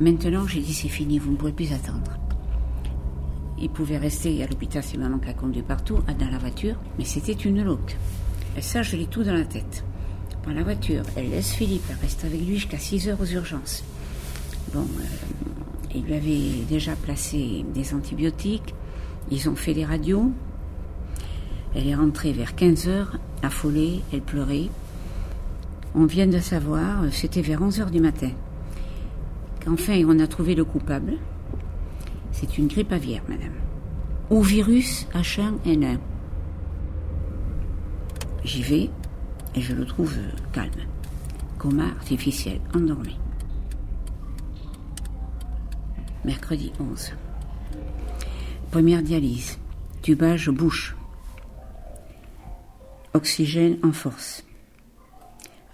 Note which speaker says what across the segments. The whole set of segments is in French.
Speaker 1: Maintenant, j'ai dit c'est fini, vous ne pouvez plus attendre. Il pouvait rester à l'hôpital, c'est maman qui a conduit partout, dans la voiture, mais c'était une loque. Et ça, je l'ai tout dans la tête. Dans la voiture, elle laisse Philippe, elle reste avec lui jusqu'à 6 heures aux urgences. Bon, euh, il lui avait déjà placé des antibiotiques, ils ont fait des radios. Elle est rentrée vers 15 heures, affolée, elle pleurait. On vient de savoir, c'était vers 11 heures du matin, qu'enfin on a trouvé le coupable. C'est une grippe aviaire, madame. Ou virus H1N1. J'y vais et je le trouve calme. Coma artificiel, endormi. Mercredi 11. Première dialyse. Tubage bouche. Oxygène en force.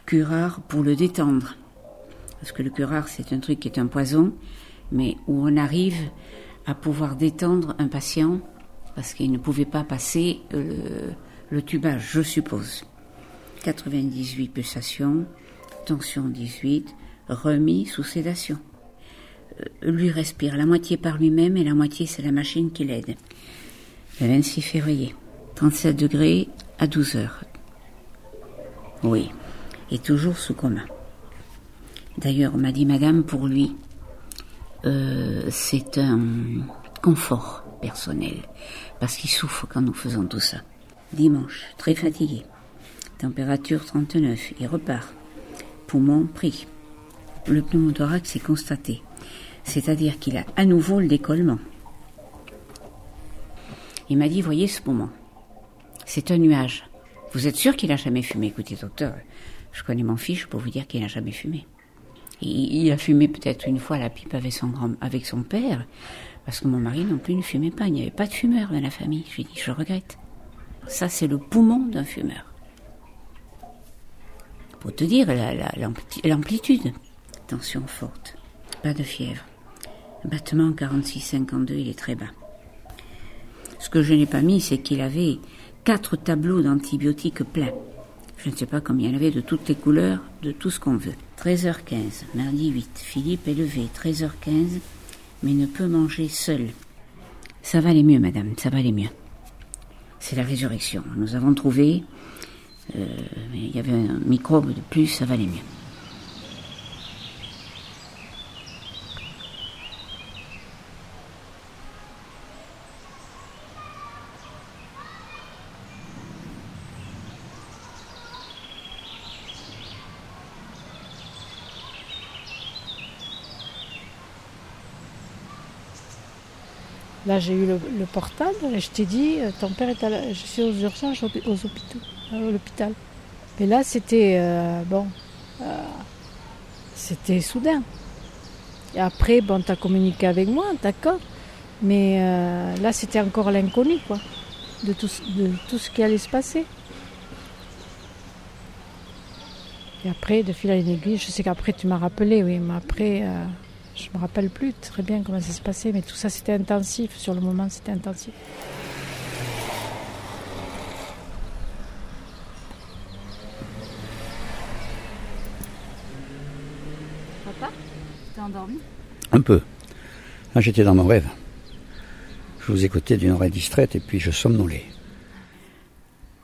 Speaker 1: Curare pour le détendre. Parce que le curare, c'est un truc qui est un poison, mais où on arrive à pouvoir détendre un patient parce qu'il ne pouvait pas passer le, le tubage, je suppose. 98 pulsations, tension 18, remis sous sédation. Euh, lui respire la moitié par lui-même et la moitié c'est la machine qui l'aide. Le 26 février, 37 degrés à 12 heures. Oui, et toujours sous coma. D'ailleurs, m'a dit, Madame, pour lui, euh, c'est un confort personnel, parce qu'il souffre quand nous faisons tout ça. Dimanche, très fatigué. Température 39, il repart. Poumon pris. Le pneumothorax est constaté c'est-à-dire qu'il a à nouveau le décollement. Il m'a dit, voyez ce moment, c'est un nuage. Vous êtes sûr qu'il n'a jamais fumé? Écoutez, docteur, je connais mon fils pour vous dire qu'il n'a jamais fumé. Il, a fumé peut-être une fois la pipe avec son, grand, avec son père, parce que mon mari non plus ne fumait pas. Il n'y avait pas de fumeur dans la famille. Je lui ai dit, je regrette. Ça, c'est le poumon d'un fumeur. Pour te dire l'amplitude. Tension forte. Pas de fièvre. Battement 46-52, il est très bas. Ce que je n'ai pas mis, c'est qu'il avait quatre tableaux d'antibiotiques pleins. Je ne sais pas combien il y en avait de toutes les couleurs, de tout ce qu'on veut. 13h15, mardi 8. Philippe est levé, 13h15, mais ne peut manger seul. Ça va aller mieux, madame, ça va aller mieux. C'est la résurrection. Nous avons trouvé, euh, il y avait un microbe de plus, ça va aller mieux.
Speaker 2: Là, j'ai eu le, portable et je t'ai dit, euh, ton père est à la... Je suis aux urgences, aux hôpitaux, euh, à l'hôpital. Et là, c'était... Euh, bon... c'était soudain. Et après, bon, tu as communiqué avec moi, d'accord. Mais là, c'était encore l'inconnu, quoi. De tout, de tout ce qui allait se passer. Et après, de fil à une je sais qu'après, tu m'as rappelé, oui, mais après... Je me rappelle plus très bien comment ça s'est passé, mais tout ça c'était intensif. Sur le moment, c'était intensif.
Speaker 3: Papa, t'es endormi?
Speaker 4: Un peu. Là, j'étais dans mon rêve. Je vous écoutais d'une oreille distraite et puis je somnolais.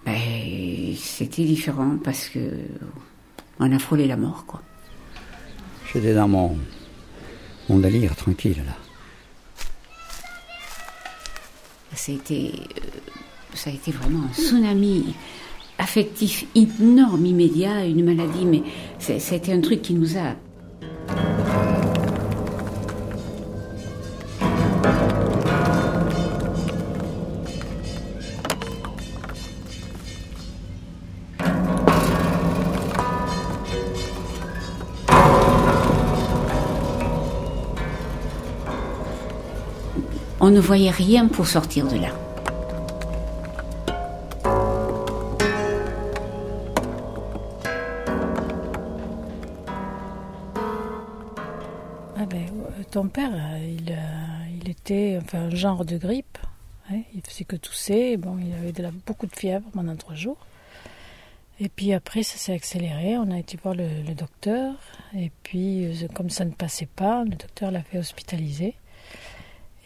Speaker 1: Ben, c'était différent parce que on a frôlé la mort, quoi.
Speaker 4: J'étais dans mon on lire tranquille là.
Speaker 1: Ça a été, euh, ça a été vraiment un tsunami affectif énorme, immédiat, une maladie, mais été un truc qui nous a ne voyait rien pour sortir de là.
Speaker 2: Ah ben, euh, ton père, euh, il, euh, il, était enfin, un genre de grippe. Hein. il faisait que tousser. Bon, il avait de la, beaucoup de fièvre pendant trois jours. Et puis après, ça s'est accéléré. On a été voir le, docteur. Et puis, comme ça ne passait pas, le docteur l'a fait hospitaliser.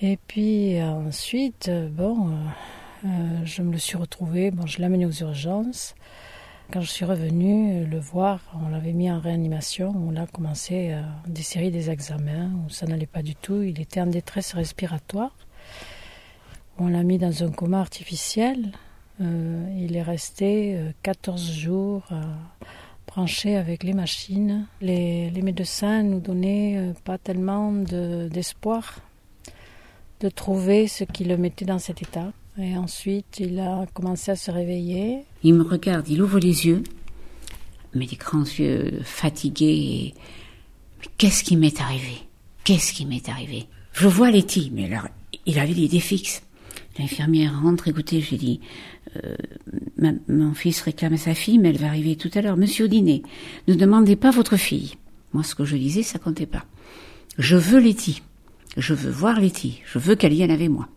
Speaker 2: Et puis euh, ensuite, euh, bon, euh, je me le suis retrouvé. Bon, je l'ai amené aux urgences. Quand je suis revenue le voir, on l'avait mis en réanimation. On a commencé euh, des séries des examens où ça n'allait pas du tout. Il était en détresse respiratoire. On l'a mis dans un coma artificiel. Il est resté euh, 14 jours branché avec les machines. Les, les médecins nous donnaient pas tellement de- d'espoir de trouver ce qui le mettait dans cet état. Et ensuite, il a commencé à se réveiller.
Speaker 1: Il me regarde, il ouvre les yeux, mais des grands yeux fatigués. Qu'est-ce qui m'est arrivé? Qu'est-ce qui m'est arrivé? Je vois Letty, mais alors, il avait l'idée fixe. L'infirmière rentre, écoutez, j'ai dit, euh, mon fils réclame sa fille, mais elle va arriver tout à l'heure. Monsieur dîner, ne demandez pas votre fille. Moi, ce que je disais, ça comptait pas. Je veux Letty. Je veux voir Letty. Je veux qu'elle vienne avec moi.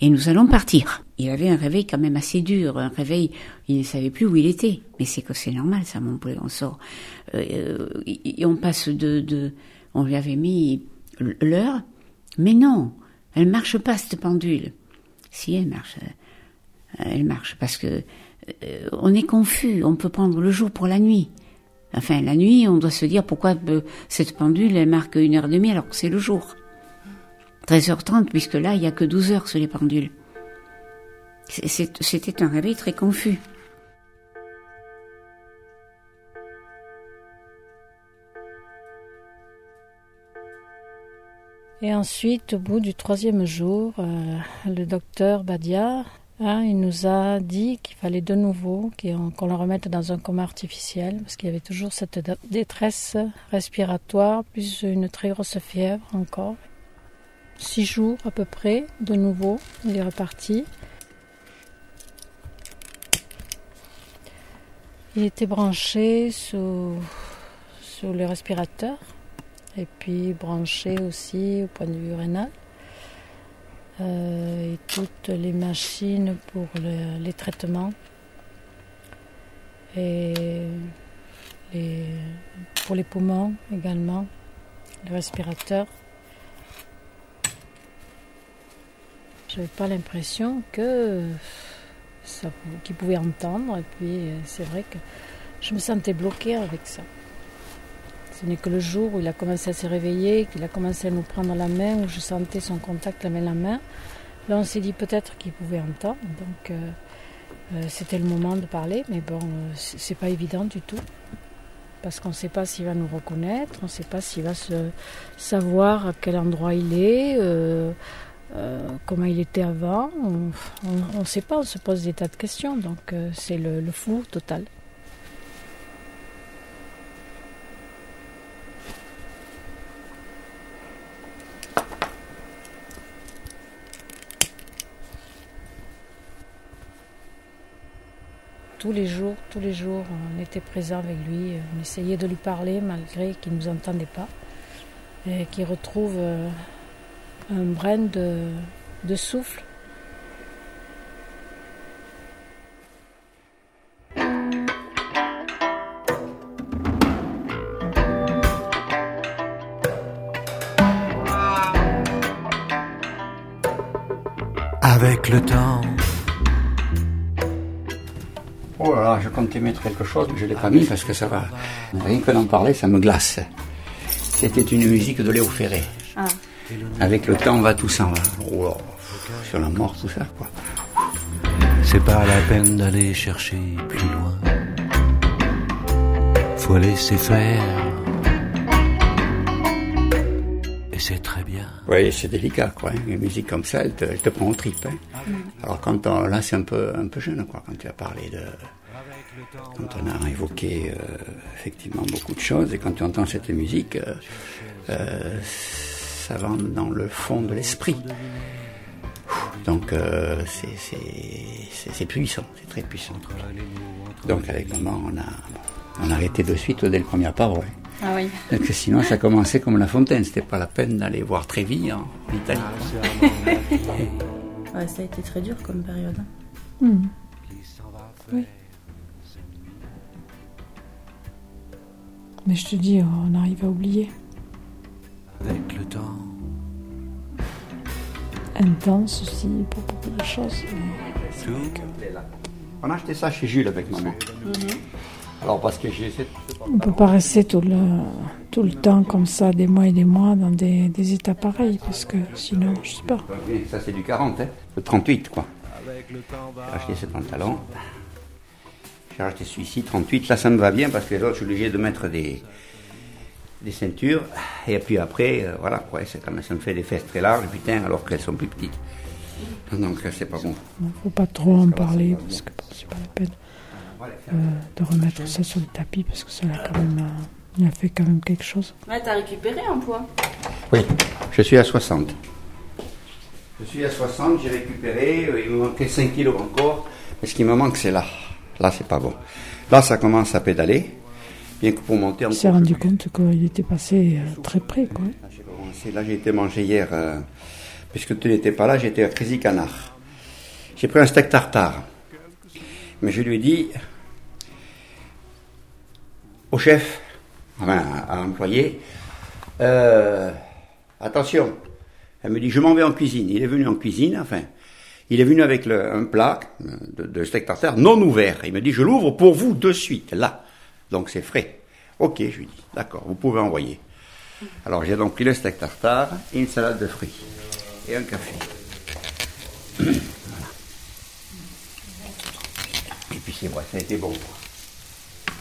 Speaker 1: Et nous allons partir. Il avait un réveil quand même assez dur, un réveil, il ne savait plus où il était. Mais c'est que c'est normal, ça, mon poulet, on sort. Euh, et on passe de, de... On lui avait mis l'heure, mais non, elle marche pas, cette pendule. Si, elle marche. euh, Elle marche, parce que euh, on est confus, on peut prendre le jour pour la nuit. Enfin, la nuit, on doit se dire pourquoi euh, cette pendule, elle marque une heure et demie alors que c'est le jour. 13h30, puisque là, il n'y a que 12 heures sur les pendules. C'était un réveil très confus.
Speaker 2: Et ensuite, au bout du troisième jour, euh, le docteur Badia, hein, nous a dit qu'il fallait de nouveau qu'on le remette dans un coma artificiel, parce qu'il y avait toujours cette dé- détresse respiratoire, plus une très grosse fièvre encore. Six jours à peu près, de nouveau, il est reparti. Il était branché sous, sous le respirateur et puis branché aussi au point de vue rénal. Euh, et toutes les machines pour le- les traitements et les- pour les poumons également, le respirateur. J'avais pas l'impression que ça, qu'il pouvait entendre et puis euh, c'est vrai que je me sentais bloquée avec ça. Ce n'est que le jour où il a commencé à se réveiller, qu'il a commencé à nous prendre la main, où je sentais son contact la main la main. Là, on s'est dit peut-être qu'il pouvait entendre, donc euh, euh, c'était le moment de parler, mais bon, c'est pas évident du tout. Parce qu'on ne sait pas s'il va nous reconnaître, on ne sait pas s'il va se savoir à quel endroit il est, euh, comment il était avant. On ne sait pas, on se pose des tas de questions, donc euh, c'est le, le flou total. tous les jours, tous les jours, on était présent avec lui, on essayait de lui parler malgré qu'il ne nous entendait pas, et qu'il retrouve euh, un brin de, de souffle.
Speaker 5: Avec le temps,
Speaker 4: Oh là là, je comptais mettre quelque chose, mais je ne l'ai pas mis parce que ça va. Rien que d'en parler, ça me glace. C'était une musique de Léo Ferré.
Speaker 3: Ah.
Speaker 4: Avec le temps, va tout s'en va. Oh sur la mort, tout ça, quoi.
Speaker 5: c'est pas la peine d'aller chercher plus loin. Faut laisser faire. Et c'est très bien.
Speaker 4: Oui, c'est délicat, quoi. hein. Une musique comme ça, elle te, elle te prend au trip. hein. Alors quand on, là, c'est un peu, un peu jeune, quoi, quand tu as parlé de, quand on a évoqué euh, effectivement beaucoup de choses, et quand tu entends cette musique, euh, euh, ça va dans le fond de l'esprit. Donc euh, c'est- puissant, c'est très puissant. Donc avec maman, on a, on a arrêté de suite dès le premier parole.
Speaker 3: Ah oui.
Speaker 4: Parce que sinon, ça commençait comme La Fontaine. C'était pas la peine d'aller voir Trévis en Italie.
Speaker 3: Ouais, ça a été très dur comme période. hein.
Speaker 2: Hmm. Mais je te dis, on arrive à oublier.
Speaker 5: Avec le temps.
Speaker 2: Intense aussi pour beaucoup de choses.
Speaker 4: On a acheté ça chez Jules avec maman. Alors parce que j'ai cette...
Speaker 2: On ne peut pas rester tout le, tout le temps comme ça, des mois et des mois, dans des, des états pareils, parce que sinon, je sais pas.
Speaker 4: Ça c'est du 40, hein. Le 38 quoi.
Speaker 5: Avec le temps va.
Speaker 4: J'ai acheté ce pantalon. J'ai acheté celui-ci, 38. Là, ça me va bien parce que l'autre, je suis obligé de mettre des, des ceintures. Et puis après, euh, voilà, quoi, c'est quand même, ça me fait des fesses très larges, putain, alors qu'elles sont plus petites. Donc, euh, c'est pas bon.
Speaker 2: Il ne faut pas trop en parler, parce que bon, c'est pas la peine euh, de remettre ça sur le tapis, parce que ça a quand même, euh, il a fait quand même quelque chose.
Speaker 3: Ouais, t'as récupéré un poids.
Speaker 4: Oui, je suis à 60. Je suis à 60, j'ai récupéré, euh, il me manquait 5 kilos encore. Mais ce qui me manque, c'est là. Là, c'est pas bon. Là, ça commence à pédaler. Bien que pour monter
Speaker 2: Il
Speaker 4: encore.
Speaker 2: s'est rendu compte qu'il était passé euh, très près, quoi.
Speaker 4: Là, j'ai commencé. Là, j'ai été manger hier, euh, puisque tu n'étais pas là, j'étais à Crazy Canard. J'ai pris un steak tartare. Mais je lui ai dit au chef, enfin à, à l'employé, euh, attention. Elle me dit, je m'en vais en cuisine. Il est venu en cuisine, enfin, il est venu avec le- un plat de, de steak tartare non ouvert. Il me dit, je l'ouvre pour vous de suite, là. Donc c'est frais. Ok, je lui dis, d'accord, vous pouvez envoyer. Alors j'ai donc pris le steak tartare et une salade de fruits et un café. Voilà. Et puis c'est vrai, ça a été bon.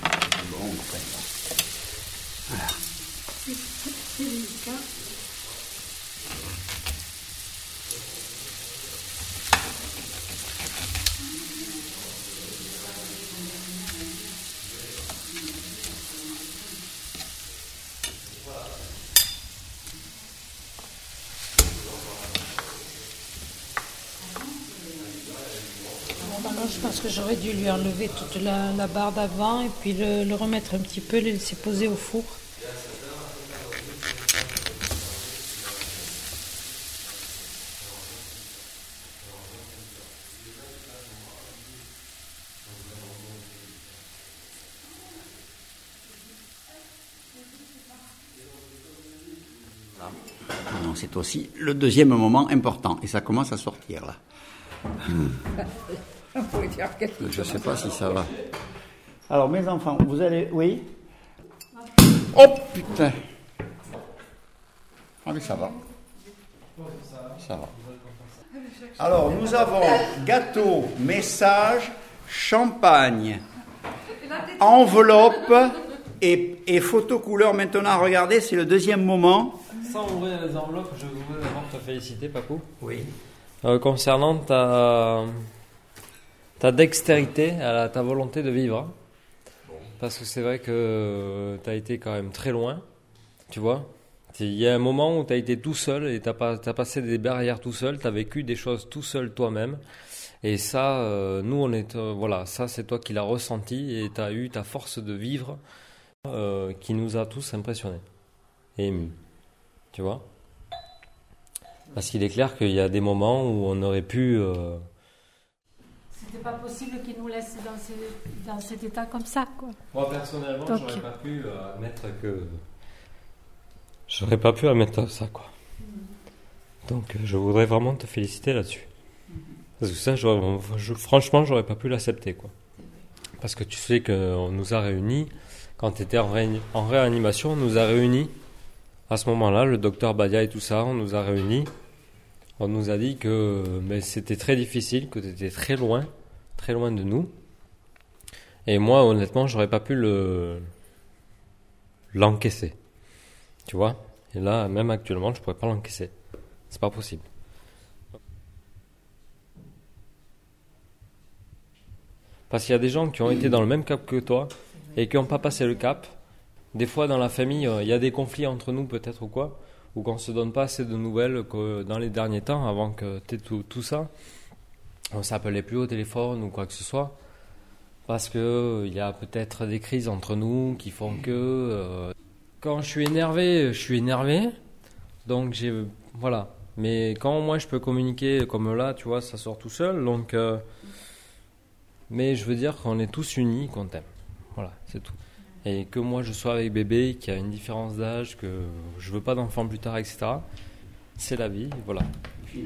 Speaker 4: Bon, Voilà.
Speaker 2: Pense que j'aurais dû lui enlever toute la, la barre d'avant et puis le, le remettre un petit peu, le laisser poser au four.
Speaker 4: Non, c'est aussi le deuxième moment important et ça commence à sortir là. Je ne sais pas si ça va. Alors mes enfants, vous allez... Oui? Oh putain Ah mais ça va. Ça va. Alors nous avons gâteau, message, champagne, enveloppe et, et photo couleur. Maintenant, regardez, c'est le deuxième moment.
Speaker 6: Sans ouvrir les enveloppes, je voudrais d'abord te féliciter, Papou.
Speaker 4: Oui.
Speaker 6: Euh, concernant ta, ta dextérité, ta volonté de vivre. Parce que c'est vrai que tu as été quand même très loin, tu vois. Il y a un moment où tu as été tout seul et tu as, passé des barrières tout seul, tu as vécu des choses tout seul toi-même. Et ça, euh, nous, on est. euh, voilà, ça, c'est toi qui l'as ressenti et tu as eu ta force de vivre euh, qui nous a tous impressionnés et émus. Tu vois Parce qu'il est clair qu'il y a des moments où on aurait pu.
Speaker 2: C'était pas possible qu'il nous laisse dans, dans cet état comme ça, quoi.
Speaker 6: Moi personnellement,
Speaker 2: Donc-
Speaker 6: j'aurais pas pu euh, admettre que. J'aurais pas pu admettre ça, quoi. Donc euh, je voudrais vraiment te féliciter là-dessus. Parce que ça, j'aurais- je- franchement, j'aurais pas pu l'accepter, quoi. Parce que tu sais qu'on nous a réunis, quand tu étais en réanimation, on nous a réunis. À ce moment-là, le docteur Badia et tout ça, on nous a réunis. On nous a dit que mais c'était très difficile, que tu étais très loin, très loin de nous. Et moi, honnêtement, j'aurais pas pu le l'encaisser. Tu vois? Et là, même actuellement, je pourrais pas l'encaisser. C'est pas possible. Parce qu'il y a des gens qui ont été dans le même cap que toi et qui n'ont pas passé le cap. Des fois, dans la famille, euh, il y a des conflits entre nous, peut-être ou quoi, ou qu'on se donne pas assez de nouvelles que dans les derniers temps, avant que tu tout, tout ça. On s'appelait plus au téléphone ou quoi que ce soit parce que euh, il y a peut-être des crises entre nous qui font que euh, quand je suis énervé, je suis énervé. Donc j'ai voilà. Mais quand moi je peux communiquer comme là, tu vois, ça sort tout seul. Donc euh, mais je veux dire qu'on est tous unis, qu'on t'aime. Voilà, c'est tout. et que moi je sois avec bébé, qui a une différence d'âge, que je veux pas d'enfant plus tard, etc. C'est la vie, voilà.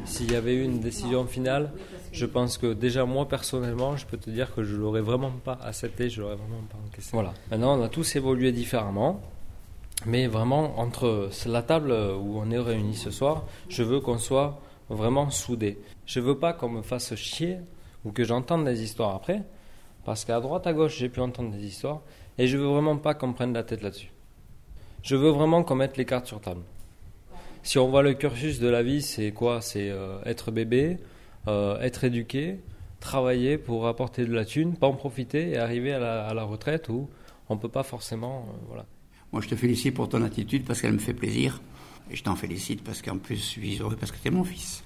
Speaker 6: S'il y avait eu une décision finale, je pense que déjà moi personnellement, je peux te dire que je l'aurais vraiment pas accepté, je l'aurais vraiment pas encaissé. Voilà. Maintenant, on a tous évolué différemment, mais vraiment entre la table où on est réunis ce soir, je veux qu'on soit vraiment soudés. Je veux pas qu'on me fasse chier ou que j'entende des histoires après, parce qu'à droite à gauche j'ai pu entendre des histoires et je veux vraiment pas qu'on me prenne la tête là-dessus. Je veux vraiment qu'on mette les cartes sur table. Si on voit le cursus de la vie, c'est quoi? C'est euh, être bébé, euh, être éduqué, travailler pour apporter de la thune, pas en profiter et arriver à la, retraite où on ne peut pas forcément. Euh, voilà.
Speaker 4: Moi, je te félicite pour ton attitude parce qu'elle me fait plaisir. Et je t'en félicite parce qu'en plus, je suis heureux parce que tu es mon fils.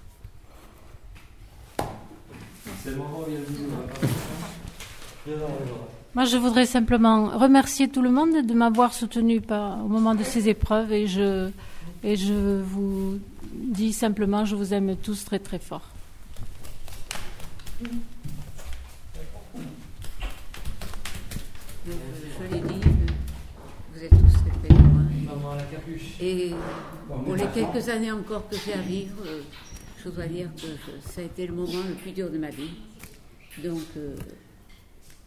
Speaker 2: Moi, je voudrais simplement remercier tout le monde de m'avoir soutenu au moment de ces épreuves et je, et je vous dis simplement, je vous aime tous très très fort.
Speaker 1: Je l'ai dit, vous êtes tous très très Et pour les quelques années encore que j'ai à vivre, je dois dire que ça a été le moment le plus dur de ma vie. Donc, euh,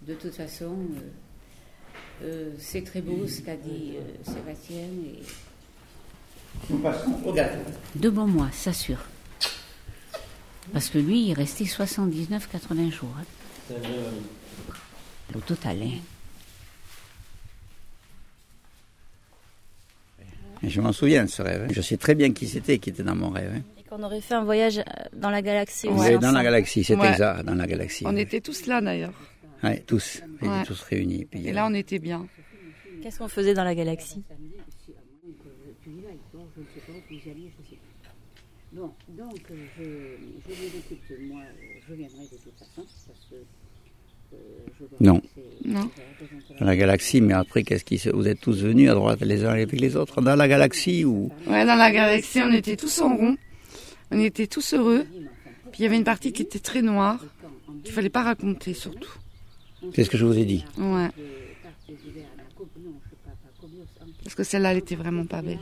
Speaker 1: de toute façon, euh, euh, c'est très beau ce qu'a dit Sébastien. Et Devant moi, ça sûr. Parce que lui, il est resté 79-80 jours. Hein. Au total. Hein.
Speaker 4: Je m'en souviens de ce rêve. Hein. Je sais très bien qui c'était qui était dans mon rêve.
Speaker 3: Et qu'on aurait fait un voyage euh, dans la galaxie.
Speaker 4: Oui, dans la galaxie, c'était ça, dans la galaxie.
Speaker 7: On était tous là d'ailleurs.
Speaker 4: Oui, tous. On était tous réunis.
Speaker 7: Et là, on était bien.
Speaker 3: Qu'est-ce qu'on faisait dans la galaxie?
Speaker 1: Bon, donc je, je lui écoute, moi je viendrai de toute façon parce que
Speaker 4: euh, je dois non. non. Dans la galaxie, mais après, qu'est-ce qui se... vous êtes tous venus à droite les uns avec les autres dans la galaxie ou
Speaker 7: Ouais, dans la galaxie, on était tous en rond, on était tous heureux. Puis il y avait une partie qui était très noire, qu'il fallait pas raconter surtout.
Speaker 4: C'est ce que je vous ai dit.
Speaker 7: Ouais. Parce que celle-là, elle était vraiment pas belle.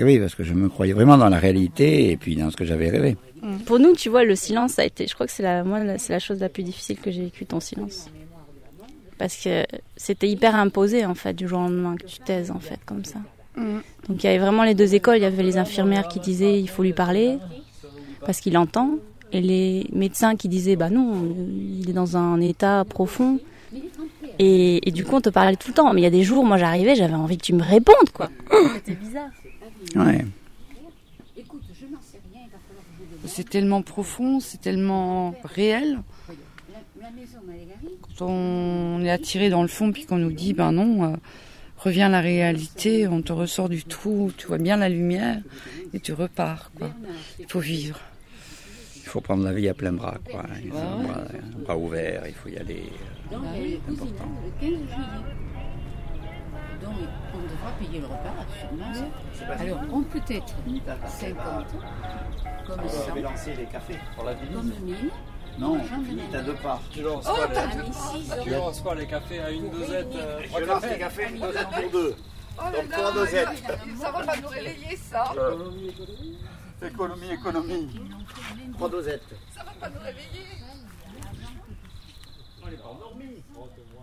Speaker 4: Oui, parce que je me croyais vraiment dans la réalité et puis dans ce que j'avais rêvé.
Speaker 3: Mm. Pour nous, tu vois, le silence, ça a été, je crois que c'est la, moi, c'est la chose la plus difficile que j'ai vécue, ton silence. Parce que c'était hyper imposé, en fait, du jour au lendemain, que tu taises, en fait, comme ça. Mm. Donc il y avait vraiment les deux écoles. Il y avait les infirmières qui disaient il faut lui parler parce qu'il entend, et les médecins qui disaient bah non, il est dans un état profond. Et, et, du coup, on te parlait tout le temps. Mais il y a des jours, moi j'arrivais, j'avais envie que tu me répondes, quoi. C'était bizarre.
Speaker 4: Ouais.
Speaker 7: C'est tellement profond, c'est tellement réel. Quand on est attiré dans le fond, puis qu'on nous dit, ben non, euh, reviens à la réalité, on te ressort du trou, tu vois bien la lumière, et tu repars. Quoi. Il faut vivre.
Speaker 4: Il faut prendre la vie à plein bras, quoi. Il faut un, bras, ouvert, il faut y aller. Euh, c'est important
Speaker 1: on devra payer le repas, sûrement. Alors, on peut être 50, comme 100,
Speaker 4: lancer les cafés
Speaker 1: pour la comme 1000.
Speaker 4: Non, tu as deux parts.
Speaker 6: Tu lances oh, pas, les... tu lances pas les cafés à une dosette
Speaker 4: euh, Je lance les cafés à une dosette pour deux.
Speaker 7: Oh Donc trois dosettes. Ça va pas nous réveiller ça.
Speaker 4: Économie, économie. Trois dosettes.
Speaker 7: Ça va pas nous réveiller.
Speaker 6: On n'est pas endormi. Montre-moi la tronche.